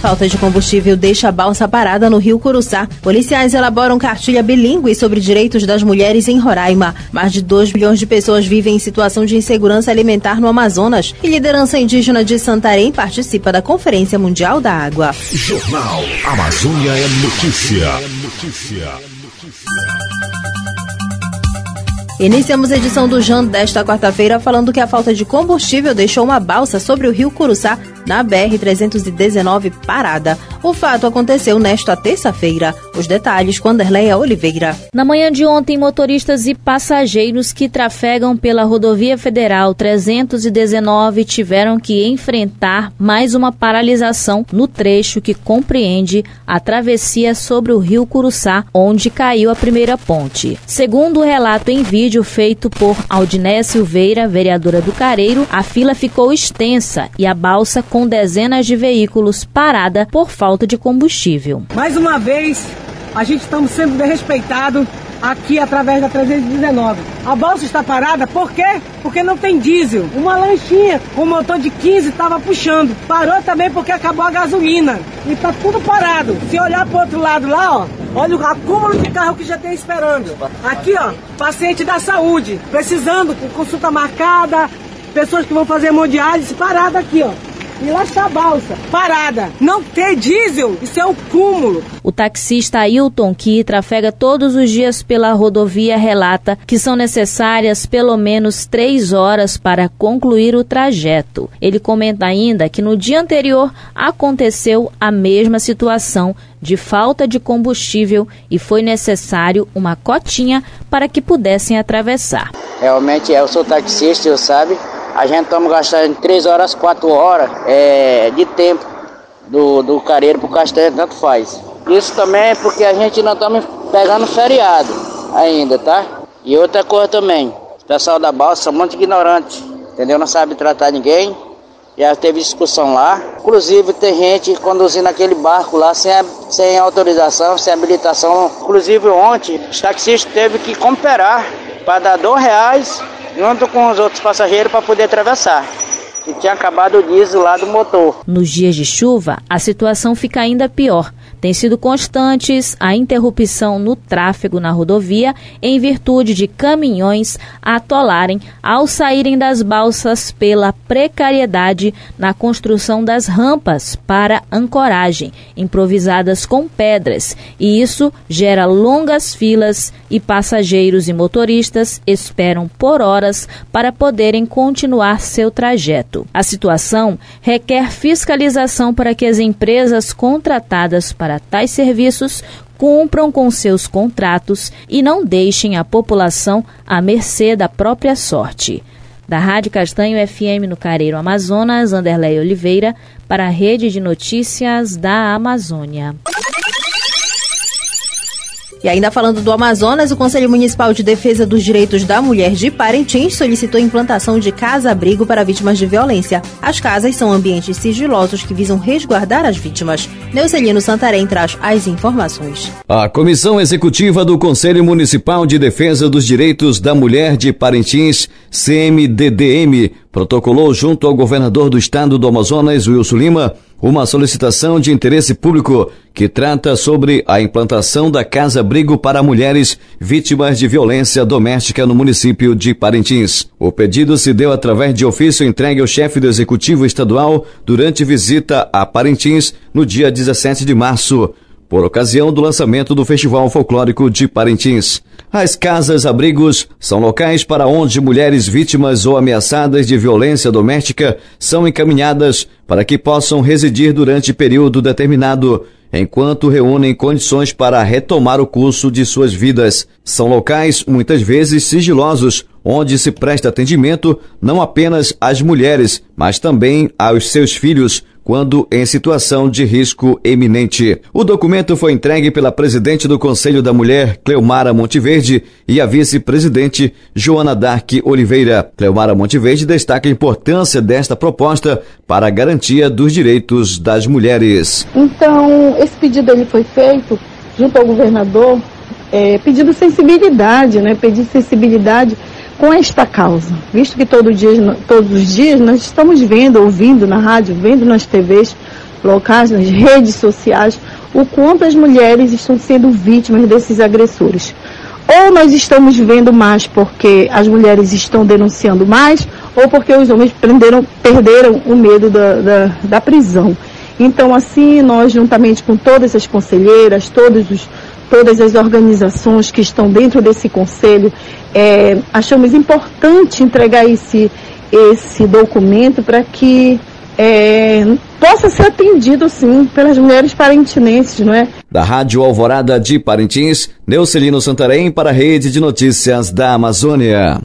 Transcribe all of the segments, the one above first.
Falta de combustível deixa a balsa parada no Rio Curuçá. Policiais elaboram cartilha bilíngue sobre direitos das mulheres em Roraima. Mais de 2 milhões de pessoas vivem em situação de insegurança alimentar no Amazonas. E liderança indígena de Santarém participa da Conferência Mundial da Água. Jornal Amazônia é notícia. É notícia. Iniciamos a edição do JAN desta quarta-feira falando que a falta de combustível deixou uma balsa sobre o rio Curuçá na BR-319 parada. O fato aconteceu nesta terça-feira. Os detalhes com Anderleia Oliveira. Na manhã de ontem, motoristas e passageiros que trafegam pela rodovia federal 319 tiveram que enfrentar mais uma paralisação no trecho que compreende a travessia sobre o rio Curuçá, onde caiu a primeira ponte. Segundo o relato em vídeo feito por Aldiné Silveira, vereadora do Careiro, a fila ficou extensa e a balsa com dezenas de veículos parada por falta de combustível. Mais uma vez, a gente estamos sendo desrespeitado aqui através da 319. A balsa está parada por quê? Porque não tem diesel. Uma lanchinha com motor de 15 estava puxando. Parou também porque acabou a gasolina. E está tudo parado. Se olhar para outro lado lá, ó, olha o acúmulo de carro que já tem esperando. Aqui, ó, paciente da saúde, precisando, com consulta marcada, pessoas que vão fazer hemodiálise, parada aqui, ó. E lá está a balsa, parada. Não ter diesel, isso é o cúmulo. O taxista Ailton, que trafega todos os dias pela rodovia, relata que são necessárias pelo menos três horas para concluir o trajeto. Ele comenta ainda que no dia anterior aconteceu a mesma situação de falta de combustível e foi necessário uma cotinha para que pudessem atravessar. Realmente, eu sou taxista, eu sabe a gente estamos gastando 3 horas, 4 horas é, de tempo do, do careiro para o castanho, tanto faz. Isso também é porque a gente não estamos pegando feriado ainda, tá? E outra coisa também, o pessoal da balsa são muito ignorantes, entendeu? Não sabe tratar ninguém. Já teve discussão lá. Inclusive tem gente conduzindo aquele barco lá sem, sem autorização, sem habilitação. Inclusive ontem, os taxistas teve que cooperar para dar dois reais junto com os outros passageiros para poder atravessar. E tinha acabado o diesel lá do motor. Nos dias de chuva, a situação fica ainda pior têm sido constantes a interrupção no tráfego na rodovia em virtude de caminhões atolarem ao saírem das balsas pela precariedade na construção das rampas para ancoragem, improvisadas com pedras, e isso gera longas filas e passageiros e motoristas esperam por horas para poderem continuar seu trajeto. A situação requer fiscalização para que as empresas contratadas para para tais serviços cumpram com seus contratos e não deixem a população à mercê da própria sorte. Da Rádio Castanho FM no Careiro Amazonas, Anderlei Oliveira, para a Rede de Notícias da Amazônia. E ainda falando do Amazonas, o Conselho Municipal de Defesa dos Direitos da Mulher de Parintins solicitou a implantação de casa-abrigo para vítimas de violência. As casas são ambientes sigilosos que visam resguardar as vítimas. Neucelino Santarém traz as informações. A Comissão Executiva do Conselho Municipal de Defesa dos Direitos da Mulher de Parintins, CMDDM, protocolou junto ao governador do estado do Amazonas, Wilson Lima, uma solicitação de interesse público que trata sobre a implantação da Casa Abrigo para mulheres vítimas de violência doméstica no município de Parintins. O pedido se deu através de ofício entregue ao chefe do Executivo Estadual durante visita a Parintins no dia 17 de março por ocasião do lançamento do Festival Folclórico de Parintins. As casas-abrigos são locais para onde mulheres vítimas ou ameaçadas de violência doméstica são encaminhadas para que possam residir durante período determinado, enquanto reúnem condições para retomar o curso de suas vidas. São locais, muitas vezes sigilosos, onde se presta atendimento não apenas às mulheres, mas também aos seus filhos, quando em situação de risco eminente. O documento foi entregue pela presidente do Conselho da Mulher, Cleomara Monteverde, e a vice-presidente, Joana Dark Oliveira. Cleomara Monteverde destaca a importância desta proposta para a garantia dos direitos das mulheres. Então, esse pedido ele foi feito junto ao governador, é, pedindo sensibilidade, né, pedir sensibilidade com esta causa, visto que todo dia, todos os dias nós estamos vendo, ouvindo na rádio, vendo nas TVs locais, nas redes sociais, o quanto as mulheres estão sendo vítimas desses agressores. Ou nós estamos vendo mais porque as mulheres estão denunciando mais, ou porque os homens prenderam, perderam o medo da, da, da prisão. Então, assim, nós, juntamente com todas as conselheiras, todos os todas as organizações que estão dentro desse conselho, é, achamos importante entregar esse, esse documento para que é, possa ser atendido, sim, pelas mulheres parentinenses, não é? Da Rádio Alvorada de Parintins, Neucelino Santarém para a Rede de Notícias da Amazônia.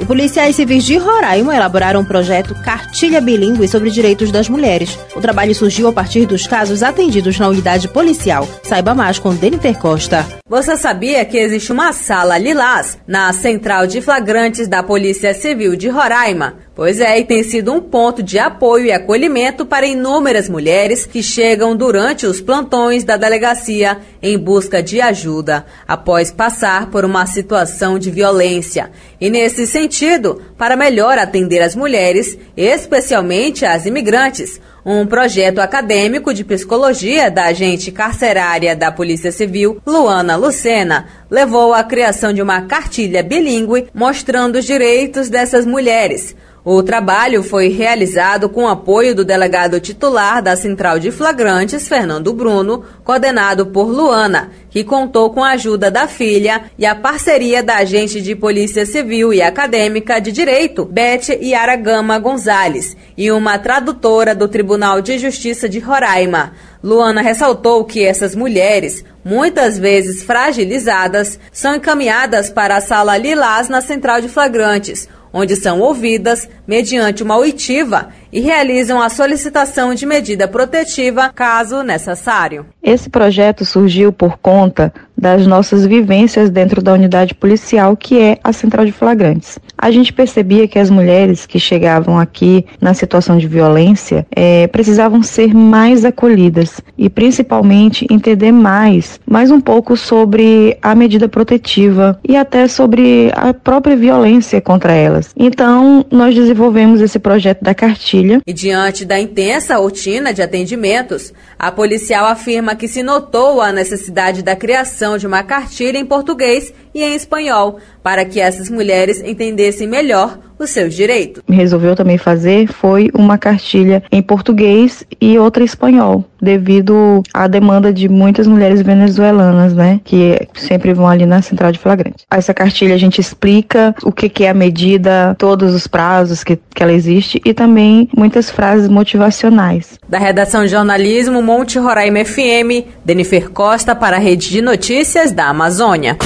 E policiais civis de Roraima elaboraram um projeto Cartilha Bilingue sobre Direitos das Mulheres. O trabalho surgiu a partir dos casos atendidos na unidade policial. Saiba mais com Deniter Costa. Você sabia que existe uma sala lilás na Central de Flagrantes da Polícia Civil de Roraima? Pois é, e tem sido um ponto de apoio e acolhimento para inúmeras mulheres que chegam durante os plantões da delegacia em busca de ajuda após passar por uma situação de violência. E nesse sentido, para melhor atender as mulheres, especialmente as imigrantes, um projeto acadêmico de psicologia da agente carcerária da Polícia Civil, Luana Lucena, levou à criação de uma cartilha bilíngue mostrando os direitos dessas mulheres. O trabalho foi realizado com apoio do delegado titular da Central de Flagrantes, Fernando Bruno, coordenado por Luana, que contou com a ajuda da filha e a parceria da agente de Polícia Civil e Acadêmica de Direito, Beth Yara Gama Gonzalez, e uma tradutora do Tribunal de Justiça de Roraima. Luana ressaltou que essas mulheres, muitas vezes fragilizadas, são encaminhadas para a sala Lilás na Central de Flagrantes, onde são ouvidas mediante uma oitiva e realizam a solicitação de medida protetiva caso necessário. Esse projeto surgiu por conta das nossas vivências dentro da unidade policial, que é a Central de Flagrantes. A gente percebia que as mulheres que chegavam aqui na situação de violência é, precisavam ser mais acolhidas e, principalmente, entender mais, mais um pouco sobre a medida protetiva e até sobre a própria violência contra elas. Então, nós desenvolvemos esse projeto da cartilha. E diante da intensa rotina de atendimentos, a policial afirma que se notou a necessidade da criação de uma cartilha em português e em espanhol, para que essas mulheres entendessem melhor os seus direitos. Resolveu também fazer foi uma cartilha em português e outra em espanhol, devido à demanda de muitas mulheres venezuelanas, né, que sempre vão ali na central de flagrante. Essa cartilha a gente explica o que, que é a medida, todos os prazos que, que ela existe e também muitas frases motivacionais. Da redação de jornalismo Monte Roraima FM, Denifer Costa para a Rede de Notícias da Amazônia.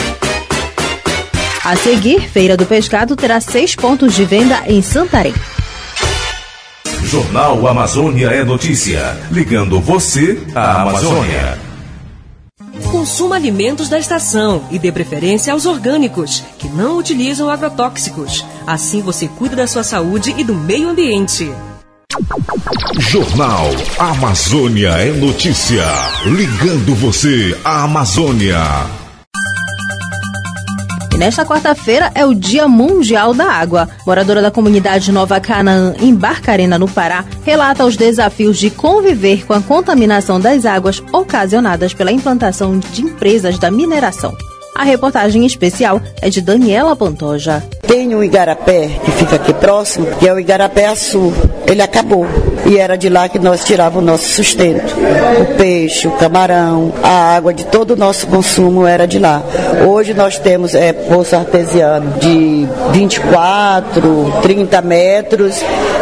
A seguir, Feira do Pescado terá seis pontos de venda em Santarém. Jornal Amazônia é notícia, ligando você à Amazônia. Consuma alimentos da estação e dê preferência aos orgânicos, que não utilizam agrotóxicos. Assim você cuida da sua saúde e do meio ambiente. Jornal Amazônia é notícia, ligando você à Amazônia. E nesta quarta-feira é o Dia Mundial da Água. Moradora da comunidade Nova Canaã, em Barcarena, no Pará, relata os desafios de conviver com a contaminação das águas ocasionadas pela implantação de empresas da mineração. A reportagem especial é de Daniela Pantoja. Tem um igarapé que fica aqui próximo, que é o igarapé Açu. Ele acabou. E era de lá que nós tirávamos o nosso sustento. O peixe, o camarão, a água de todo o nosso consumo era de lá. Hoje nós temos é, poço artesiano de 24, 30 metros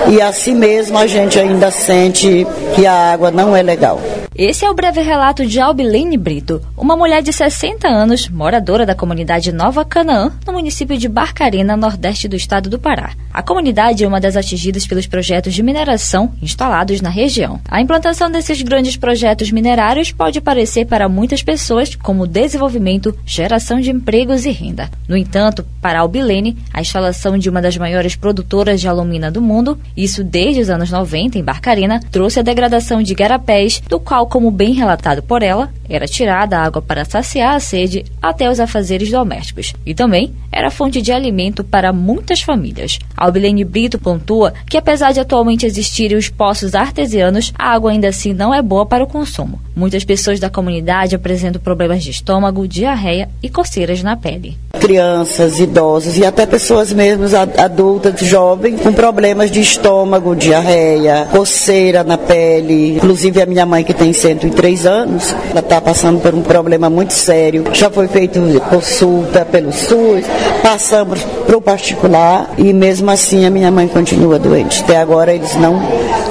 e assim mesmo a gente ainda sente que a água não é legal. Esse é o breve relato de Albilene Brito, uma mulher de 60 anos, moradora da comunidade Nova Canaã, no município de Barcarena, nordeste do estado do Pará. A comunidade é uma das atingidas pelos projetos de mineração instalados na região. A implantação desses grandes projetos minerários pode parecer para muitas pessoas como desenvolvimento, geração de empregos e renda. No entanto, para Albilene, a instalação de uma das maiores produtoras de alumina do mundo, isso desde os anos 90 em Barcarena, trouxe a degradação de garapés, do qual, como bem relatado por ela, era tirada a água para saciar a sede até os afazeres domésticos e também era fonte de alimento para muitas famílias. Albilene Brito pontua que apesar de atualmente existirem os poços artesianos, a água ainda assim não é boa para o consumo. Muitas pessoas da comunidade apresentam problemas de estômago, diarreia e coceiras na pele. Crianças, idosos e até pessoas mesmo adultas, jovens, com problemas de estômago, diarreia, coceira na pele. Inclusive a minha mãe que tem 103 anos, ela está passando por um problema muito sério. Já foi feita consulta pelo SUS, passamos para o particular e mesmo assim a minha mãe continua doente. Até agora eles não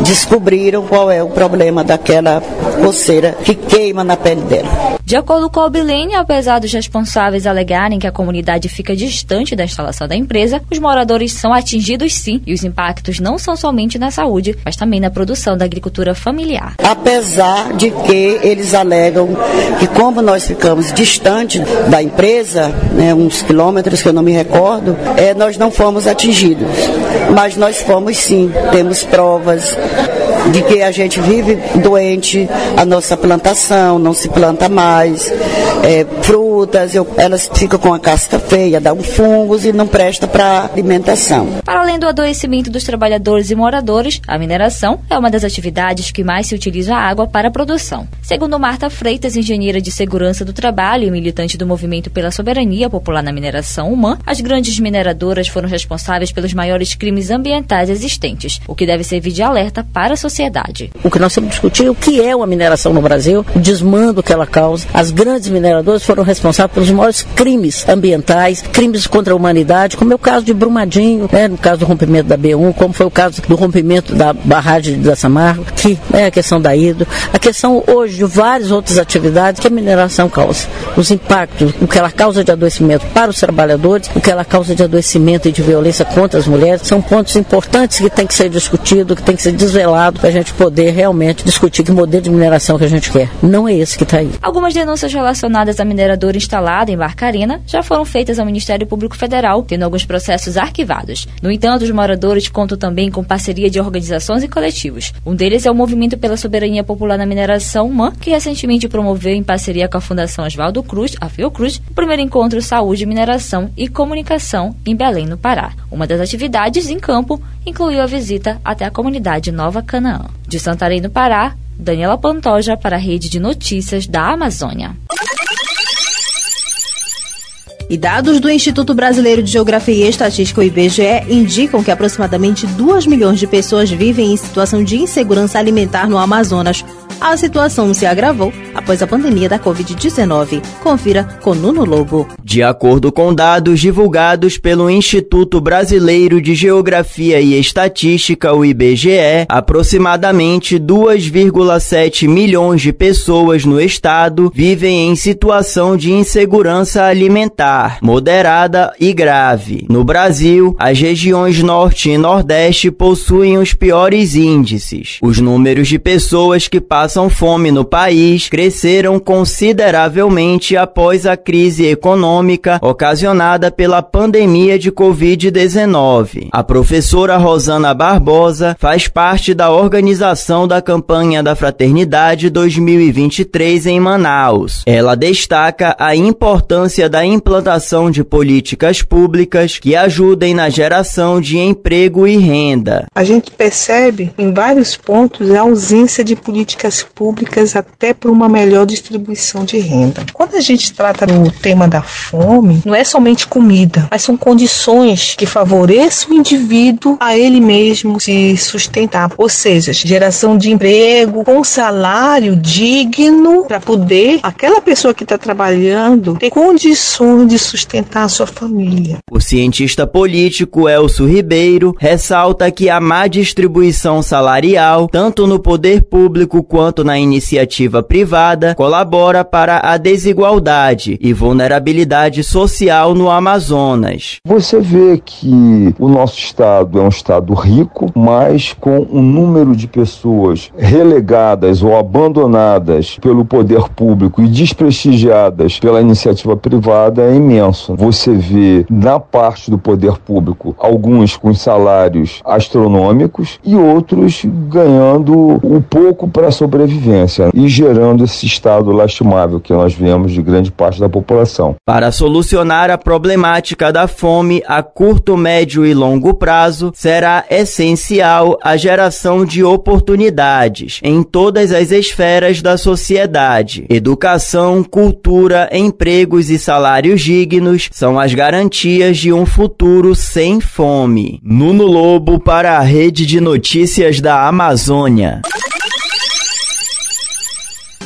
descobriram qual é o problema daquela coceira que queima na pele dela. De acordo com a Bilene, apesar dos responsáveis alegarem que a comunidade fica distante da instalação da empresa, os moradores são atingidos sim e os impactos não são somente na saúde, mas também na produção da agricultura familiar. Apesar de que eles alegam que como nós ficamos distante da empresa, né, uns quilômetros que eu não me recordo, é, nós não fomos atingidos. Mas nós fomos sim, temos provas de que a gente vive doente, a nossa plantação não se planta mais, é, frutas, eu, elas ficam com a casca feia, dá um fungos e não presta para alimentação. Para além do adoecimento dos trabalhadores e moradores, a mineração é uma das atividades que mais se utiliza a água para a produção. Segundo Marta Freitas, engenheira de segurança do trabalho e militante do movimento pela soberania popular na mineração humana, as grandes mineradoras foram responsáveis pelos maiores crimes ambientais existentes, o que deve servir de alerta para a sociedade. O que nós temos que discutir é o que é uma mineração no Brasil, o desmando que ela causa. As grandes mineradoras foram responsáveis pelos maiores crimes ambientais, crimes contra a humanidade, como é o caso de Brumadinho, né, no caso do rompimento da B1, como foi o caso do rompimento da barragem da Samargo, que é a questão da Ido, a questão hoje de várias outras atividades que a mineração causa. Os impactos, o que ela causa de adoecimento para os trabalhadores, o que ela causa de adoecimento e de violência contra as mulheres, são pontos importantes que tem que ser discutido, que tem que ser desvelado para a gente poder realmente discutir que modelo de mineração que a gente quer. Não é esse que está aí. Algumas denúncias relacionadas à mineradora instalada em Barcarena já foram feitas ao Ministério Público Federal, tendo alguns processos arquivados. No entanto, os moradores contam também com parceria de organizações e coletivos. Um deles é o Movimento pela Soberania Popular na Mineração, MAN, que recentemente promoveu em parceria com a Fundação Oswaldo Cruz, a Fiocruz, o primeiro encontro Saúde, Mineração e Comunicação em Belém, no Pará. Uma das atividades em campo incluiu a visita até a comunidade Nova Canaã. De Santarém, no Pará, Daniela Pantoja para a Rede de Notícias da Amazônia. E dados do Instituto Brasileiro de Geografia e Estatística, o IBGE, indicam que aproximadamente 2 milhões de pessoas vivem em situação de insegurança alimentar no Amazonas. A situação se agravou após a pandemia da Covid-19. Confira com Nuno Lobo. De acordo com dados divulgados pelo Instituto Brasileiro de Geografia e Estatística, o IBGE, aproximadamente 2,7 milhões de pessoas no estado vivem em situação de insegurança alimentar moderada e grave. No Brasil, as regiões Norte e Nordeste possuem os piores índices. Os números de pessoas que passam fome no país cresceram consideravelmente após a crise econômica ocasionada pela pandemia de Covid-19. A professora Rosana Barbosa faz parte da organização da campanha da Fraternidade 2023 em Manaus. Ela destaca a importância da implantação de políticas públicas que ajudem na geração de emprego e renda. A gente percebe em vários pontos a ausência de políticas públicas até para uma melhor distribuição de renda. Quando a gente trata do tema da fome, não é somente comida, mas são condições que favoreçam o indivíduo a ele mesmo se sustentar. Ou seja, geração de emprego com salário digno para poder aquela pessoa que está trabalhando ter condições de sustentar a sua família. O cientista político Elcio Ribeiro ressalta que a má distribuição salarial, tanto no poder público quanto na iniciativa privada, colabora para a desigualdade e vulnerabilidade social no Amazonas. Você vê que o nosso estado é um estado rico, mas com um número de pessoas relegadas ou abandonadas pelo poder público e desprestigiadas pela iniciativa privada é imenso. Você vê na parte do poder público alguns com salários astronômicos e outros ganhando um pouco para a sobrevivência e gerando esse estado lastimável que nós vemos de grande parte da população. Para solucionar a problemática da fome a curto, médio e longo prazo, será essencial a geração de oportunidades em todas as esferas da sociedade. Educação, cultura, empregos e salários dignos são as garantias de um futuro sem fome. Nuno Lobo para a Rede de Notícias da Amazônia.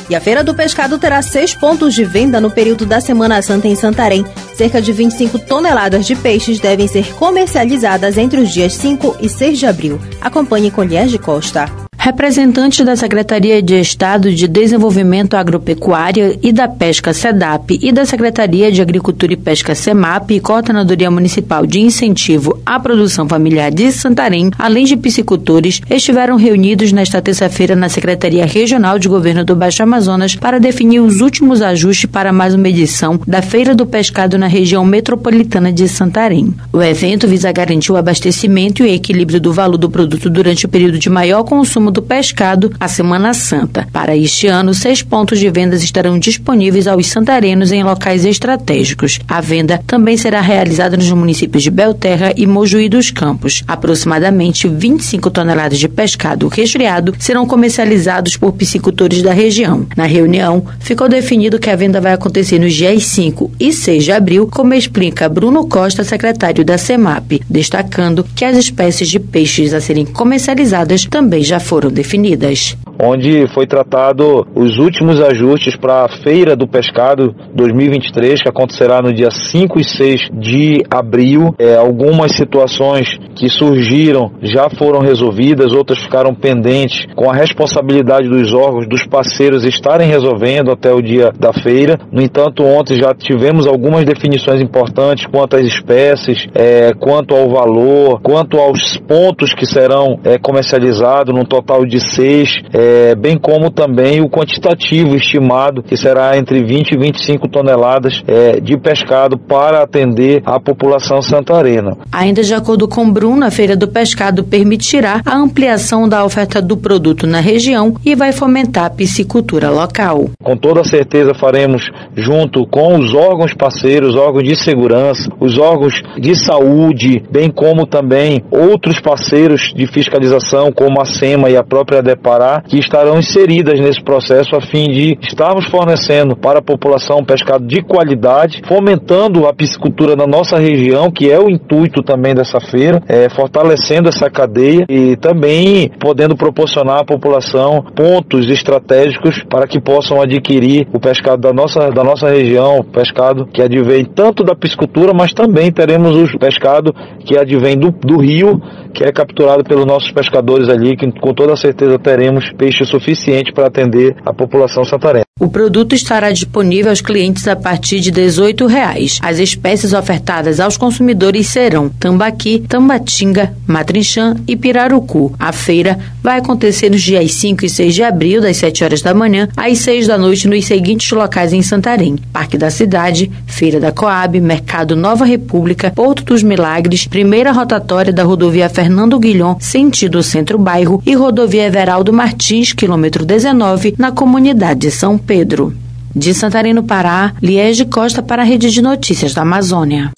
E a Feira do Pescado terá seis pontos de venda no período da Semana Santa em Santarém. Cerca de 25 toneladas de peixes devem ser comercializadas entre os dias 5 e 6 de abril. Acompanhe com de Costa. Representantes da Secretaria de Estado de Desenvolvimento Agropecuário e da Pesca SEDAP e da Secretaria de Agricultura e Pesca SEMAP e Coordenadoria Municipal de Incentivo à Produção Familiar de Santarém, além de piscicultores, estiveram reunidos nesta terça-feira na Secretaria Regional de Governo do Baixo Amazonas para definir os últimos ajustes para mais uma edição da Feira do Pescado na região metropolitana de Santarém. O evento visa garantir o abastecimento e o equilíbrio do valor do produto durante o período de maior consumo do pescado, a Semana Santa. Para este ano, seis pontos de vendas estarão disponíveis aos santarenos em locais estratégicos. A venda também será realizada nos municípios de Belterra e Mojuí dos Campos. Aproximadamente 25 toneladas de pescado resfriado serão comercializados por piscicultores da região. Na reunião, ficou definido que a venda vai acontecer nos dias 5 e 6 de abril, como explica Bruno Costa, secretário da CEMAP, destacando que as espécies de peixes a serem comercializadas também já foram definidas. Onde foi tratado os últimos ajustes para a Feira do Pescado 2023, que acontecerá no dia 5 e 6 de abril. É, algumas situações que surgiram já foram resolvidas, outras ficaram pendentes, com a responsabilidade dos órgãos, dos parceiros estarem resolvendo até o dia da feira. No entanto, ontem já tivemos algumas definições importantes quanto às espécies, é, quanto ao valor, quanto aos pontos que serão é, comercializados, num total de seis, é, bem como também o quantitativo estimado, que será entre 20 e 25 toneladas é, de pescado para atender a população santarena. Ainda de acordo com Bruno, a Feira do Pescado permitirá a ampliação da oferta do produto na região e vai fomentar a piscicultura local. Com toda certeza faremos junto com os órgãos parceiros, órgãos de segurança, os órgãos de saúde, bem como também outros parceiros de fiscalização, como a SEMA e a própria Depará, que estarão inseridas nesse processo a fim de estarmos fornecendo para a população pescado de qualidade, fomentando a piscicultura na nossa região, que é o intuito também dessa feira, é, fortalecendo essa cadeia e também podendo proporcionar à população pontos estratégicos para que possam adquirir o pescado da nossa, da nossa região, pescado que advém tanto da piscicultura, mas também teremos o pescado que advém do, do rio, que é capturado pelos nossos pescadores ali, que com toda certeza teremos peixe suficiente para atender a população santarena. O produto estará disponível aos clientes a partir de 18 reais. As espécies ofertadas aos consumidores serão tambaqui, tambatinga, matrinchã e pirarucu. A feira vai acontecer nos dias 5 e 6 de abril, das 7 horas da manhã às 6 da noite, nos seguintes locais em Santarém: Parque da Cidade, Feira da Coab, Mercado Nova República, Porto dos Milagres, primeira rotatória da rodovia Fernando Guilhom, sentido centro-bairro, e rodovia Everaldo Martins, quilômetro 19, na comunidade de São Pedro. De Santarém, Pará, Liege Costa para a Rede de Notícias da Amazônia.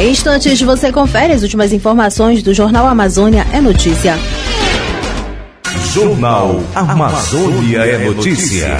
Em instantes, você confere as últimas informações do Jornal Amazônia é Notícia. Jornal Amazônia é Notícia.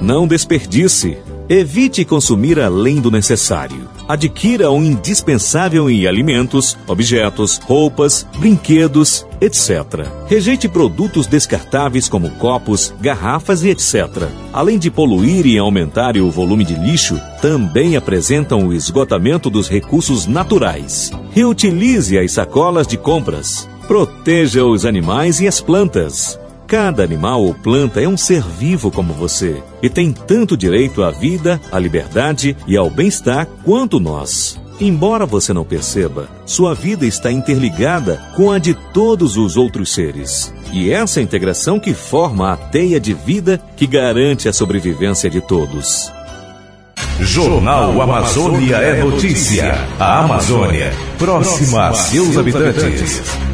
Não desperdice. Evite consumir além do necessário. Adquira o indispensável em alimentos, objetos, roupas, brinquedos, etc. Rejeite produtos descartáveis como copos, garrafas e etc. Além de poluir e aumentar o volume de lixo, também apresentam o esgotamento dos recursos naturais. Reutilize as sacolas de compras. Proteja os animais e as plantas. Cada animal ou planta é um ser vivo como você e tem tanto direito à vida, à liberdade e ao bem-estar quanto nós. Embora você não perceba, sua vida está interligada com a de todos os outros seres. E essa integração que forma a teia de vida que garante a sobrevivência de todos. Jornal Amazônia é notícia. A Amazônia, próxima a seus habitantes.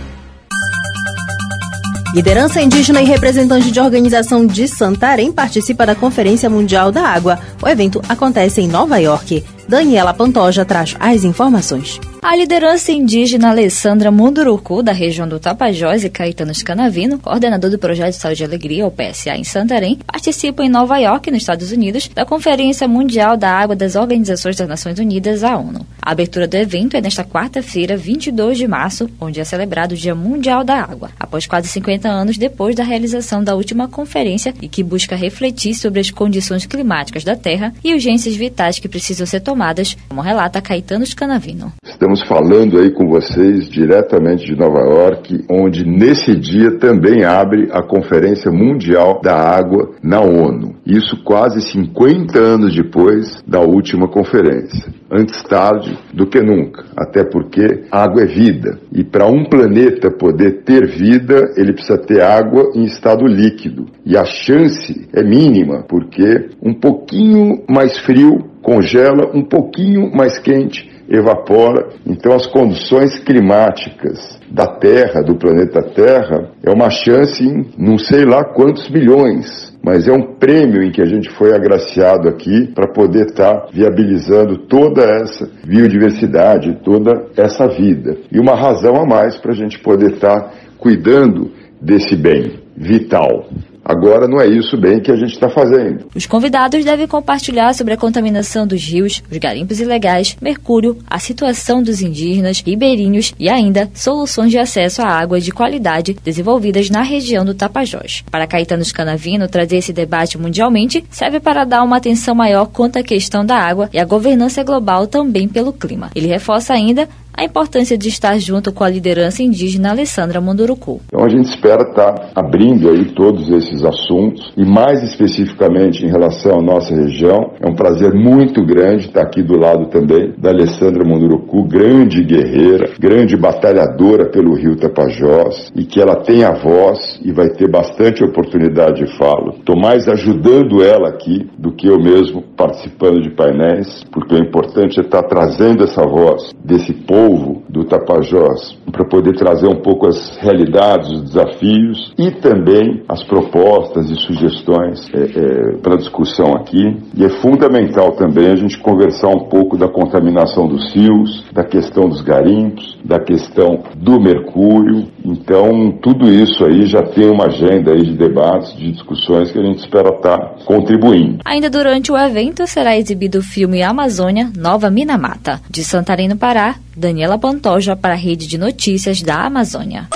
Liderança indígena e representante de organização de Santarém participa da Conferência Mundial da Água. O evento acontece em Nova York. Daniela Pantoja traz as informações. A liderança indígena Alessandra Munduruku, da região do Tapajós, e Caetano Scanavino, coordenador do Projeto de Saúde e Alegria, o PSA, em Santarém, participam em Nova York, nos Estados Unidos, da Conferência Mundial da Água das Organizações das Nações Unidas, a ONU. A abertura do evento é nesta quarta-feira, 22 de março, onde é celebrado o Dia Mundial da Água, após quase 50 anos depois da realização da última conferência e que busca refletir sobre as condições climáticas da Terra e urgências vitais que precisam ser tomadas, como relata Caetano Scanavino. Estamos falando aí com vocês diretamente de Nova York, onde nesse dia também abre a Conferência Mundial da Água na ONU. Isso quase 50 anos depois da última conferência. Antes tarde do que nunca, até porque água é vida. E para um planeta poder ter vida, ele precisa ter água em estado líquido. E a chance é mínima, porque um pouquinho mais frio congela, um pouquinho mais quente evapora. Então, as condições climáticas da Terra, do planeta Terra, é uma chance em não sei lá quantos milhões. Mas é um prêmio em que a gente foi agraciado aqui para poder estar tá viabilizando toda essa biodiversidade, toda essa vida. E uma razão a mais para a gente poder estar tá cuidando desse bem vital. Agora não é isso bem que a gente está fazendo. Os convidados devem compartilhar sobre a contaminação dos rios, os garimpos ilegais, mercúrio, a situação dos indígenas, ribeirinhos e ainda soluções de acesso à água de qualidade desenvolvidas na região do Tapajós. Para Caetano Scanavino, trazer esse debate mundialmente serve para dar uma atenção maior quanto à questão da água e à governança global também pelo clima. Ele reforça ainda a importância de estar junto com a liderança indígena Alessandra Munduruku. Então a gente espera estar abrindo aí todos esses assuntos e mais especificamente em relação à nossa região. É um prazer muito grande estar aqui do lado também da Alessandra Munduruku, grande guerreira, grande batalhadora pelo Rio Tapajós e que ela tem a voz e vai ter bastante oportunidade de fala. Estou mais ajudando ela aqui do que eu mesmo participando de painéis, porque o importante é estar trazendo essa voz desse povo povo do Tapajós para poder trazer um pouco as realidades, os desafios e também as propostas e sugestões é, é, para discussão aqui. E é fundamental também a gente conversar um pouco da contaminação dos rios, da questão dos garimpos, da questão do mercúrio. Então, tudo isso aí já tem uma agenda aí de debates, de discussões que a gente espera estar contribuindo. Ainda durante o evento será exibido o filme Amazônia Nova Minamata, de Santarém no Pará, Daniela Pantoja para a Rede de Notícias da Amazônia.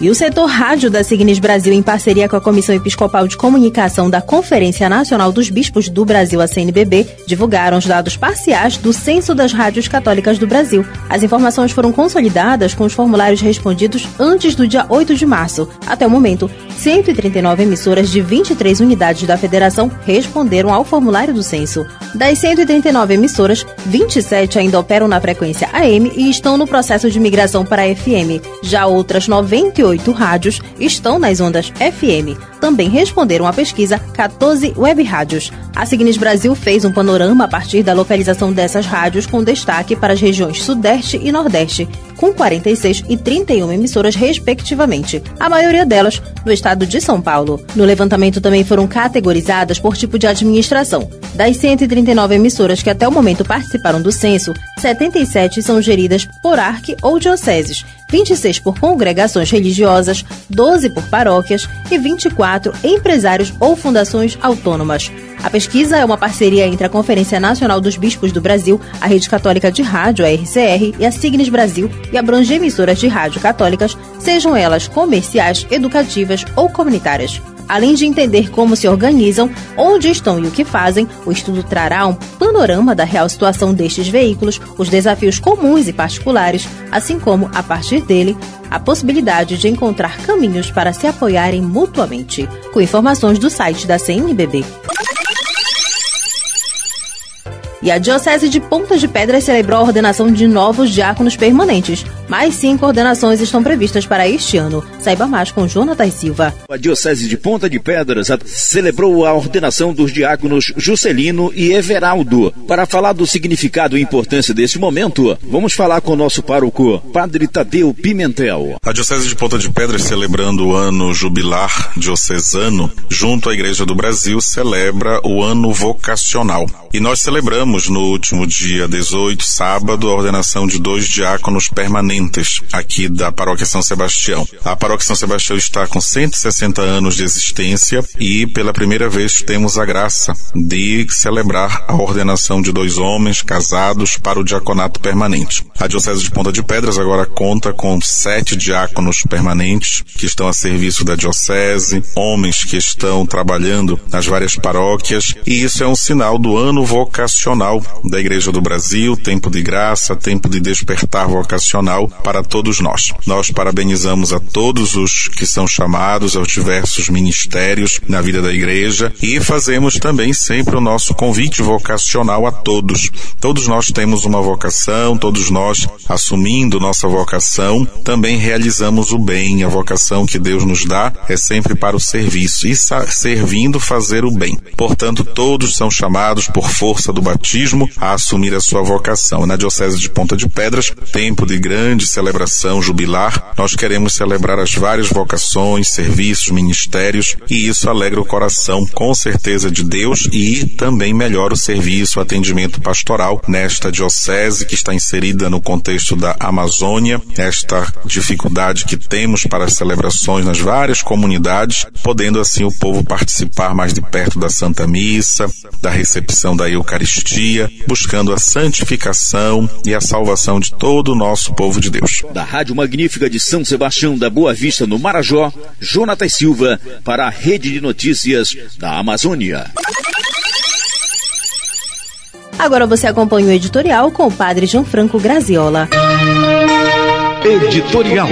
E o setor rádio da Signis Brasil, em parceria com a Comissão Episcopal de Comunicação da Conferência Nacional dos Bispos do Brasil, a CNBB, divulgaram os dados parciais do Censo das Rádios Católicas do Brasil. As informações foram consolidadas com os formulários respondidos antes do dia 8 de março. Até o momento, 139 emissoras de 23 unidades da federação responderam ao formulário do censo. Das 139 emissoras, 27 ainda operam na frequência AM e estão no processo de migração para FM. Já outras 98 rádios estão nas ondas FM. Também responderam à pesquisa 14 web rádios. A Signis Brasil fez um panorama a partir da localização dessas rádios com destaque para as regiões Sudeste e Nordeste, com 46 e 31 emissoras respectivamente, a maioria delas no estado de São Paulo. No levantamento também foram categorizadas por tipo de administração. Das 139 emissoras que até o momento participaram do censo, 77 são geridas por ARC ou dioceses, 26 por congregações religiosas, 12 por paróquias e 24 empresários ou fundações autônomas. A pesquisa é uma parceria entre a Conferência Nacional dos Bispos do Brasil, a Rede Católica de Rádio, a RCR, e a Signes Brasil e abrange emissoras de rádio católicas, sejam elas comerciais, educativas ou comunitárias. Além de entender como se organizam, onde estão e o que fazem, o estudo trará um panorama da real situação destes veículos, os desafios comuns e particulares, assim como, a partir dele, a possibilidade de encontrar caminhos para se apoiarem mutuamente. Com informações do site da CNBB. E a Diocese de Ponta de Pedras celebrou a ordenação de novos diáconos permanentes. Mais cinco ordenações estão previstas para este ano. Saiba mais com Jonatas Silva. A Diocese de Ponta de Pedras celebrou a ordenação dos diáconos Juscelino e Everaldo. Para falar do significado e importância deste momento, vamos falar com o nosso pároco, Padre Tadeu Pimentel. A Diocese de Ponta de Pedras, celebrando o ano jubilar diocesano, junto à Igreja do Brasil, celebra o ano vocacional. E nós celebramos no último dia 18, sábado, a ordenação de dois diáconos permanentes aqui da Paróquia São Sebastião. A Paróquia São Sebastião está com 160 anos de existência e pela primeira vez temos a graça de celebrar a ordenação de dois homens casados para o diaconato permanente. A Diocese de Ponta de Pedras agora conta com sete diáconos permanentes que estão a serviço da Diocese, homens que estão trabalhando nas várias paróquias e isso é um sinal do ano vocacional da Igreja do Brasil, tempo de graça, tempo de despertar vocacional para todos nós. Nós parabenizamos a todos os que são chamados aos diversos ministérios na vida da Igreja e fazemos também sempre o nosso convite vocacional a todos. Todos nós temos uma vocação, todos nós assumindo nossa vocação, também realizamos o bem. A vocação que Deus nos dá é sempre para o serviço e servindo fazer o bem. Portanto, todos são chamados por força do batismo a assumir a sua vocação. Na Diocese de Ponta de Pedras, tempo de grande celebração jubilar, nós queremos celebrar as várias vocações, serviços, ministérios e isso alegra o coração com certeza de Deus. E também melhora o serviço, o atendimento pastoral nesta diocese que está inserida no contexto da Amazônia, esta dificuldade que temos para as celebrações nas várias comunidades, podendo assim o povo participar mais de perto da Santa Missa, da recepção da Eucaristia, buscando a santificação e a salvação de todo o nosso povo de Deus. Da Rádio Magnífica de São Sebastião da Boa Vista, no Marajó, Jonatas Silva, para a Rede de Notícias da Amazônia. Agora você acompanha o editorial com o padre Gianfranco Graziola. Editorial.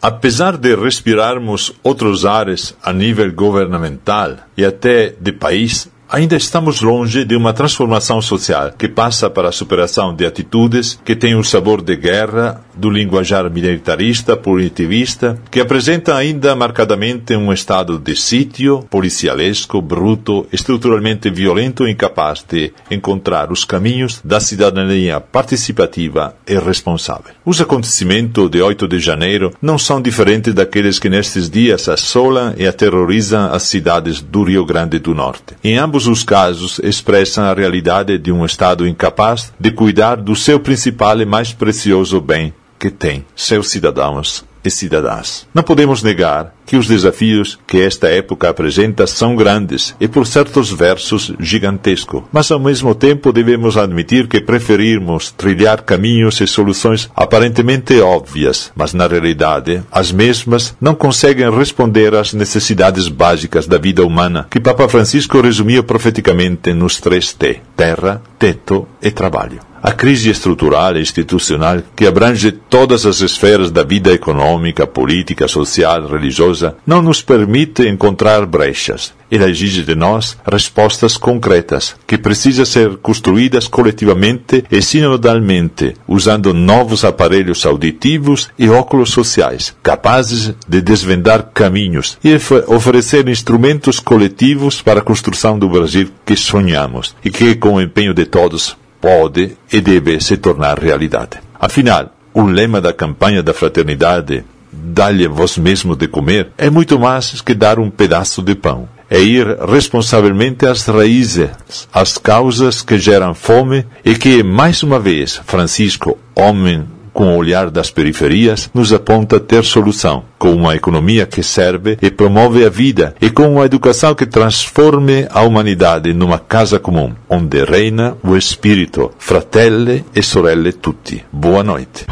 Apesar de respirarmos outros ares a nível governamental e até de país, Ainda estamos longe de uma transformação social que passa para a superação de atitudes que têm o sabor de guerra, do linguajar militarista, punitivista, que apresenta ainda marcadamente um estado de sítio policialesco, bruto, estruturalmente violento e incapaz de encontrar os caminhos da cidadania participativa e responsável. Os acontecimentos de 8 de janeiro não são diferentes daqueles que nestes dias assolam e aterrorizam as cidades do Rio Grande do Norte. Em ambos os casos expressam a realidade de um Estado incapaz de cuidar do seu principal e mais precioso bem que tem, seus cidadãos e cidadãs. Não podemos negar que os desafios que esta época apresenta são grandes e, por certos versos, gigantescos. Mas, ao mesmo tempo, devemos admitir que preferimos trilhar caminhos e soluções aparentemente óbvias, mas, na realidade, as mesmas não conseguem responder às necessidades básicas da vida humana, que Papa Francisco resumiu profeticamente nos três T: terra, teto e trabalho. A crise estrutural e institucional, que abrange todas as esferas da vida econômica, política, social, religiosa, não nos permite encontrar brechas. Ela exige de nós respostas concretas, que precisam ser construídas coletivamente e sinodalmente, usando novos aparelhos auditivos e óculos sociais, capazes de desvendar caminhos e oferecer instrumentos coletivos para a construção do Brasil que sonhamos e que, com o empenho de todos, pode e deve se tornar realidade. Afinal, o lema da campanha da fraternidade, dá-lhe vós mesmo de comer, é muito mais que dar um pedaço de pão. É ir responsavelmente às raízes, às causas que geram fome e que, mais uma vez, Francisco, homem com o olhar das periferias, nos aponta ter solução, com uma economia que serve e promove a vida e com uma educação que transforme a humanidade numa casa comum, onde reina o espírito, fratelli e sorelle tutti. Boa noite.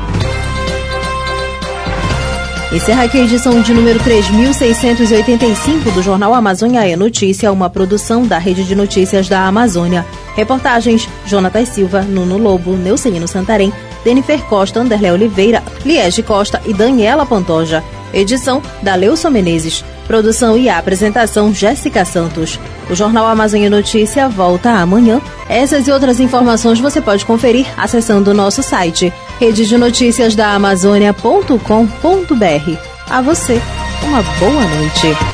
Encerra aqui a edição de número 3685 do Jornal Amazônia é Notícia, uma produção da Rede de Notícias da Amazônia. Reportagens: Jonatas Silva, Nuno Lobo, Neucelino Santarém, Denifer Costa, Anderlé Oliveira, Liege Costa e Daniela Pantoja. Edição da Leuson Menezes. Produção e apresentação Jéssica Santos. O Jornal Amazônia Notícia volta amanhã. Essas e outras informações você pode conferir acessando o nosso site rede de notícias da Amazônia.com.br. A você, uma boa noite.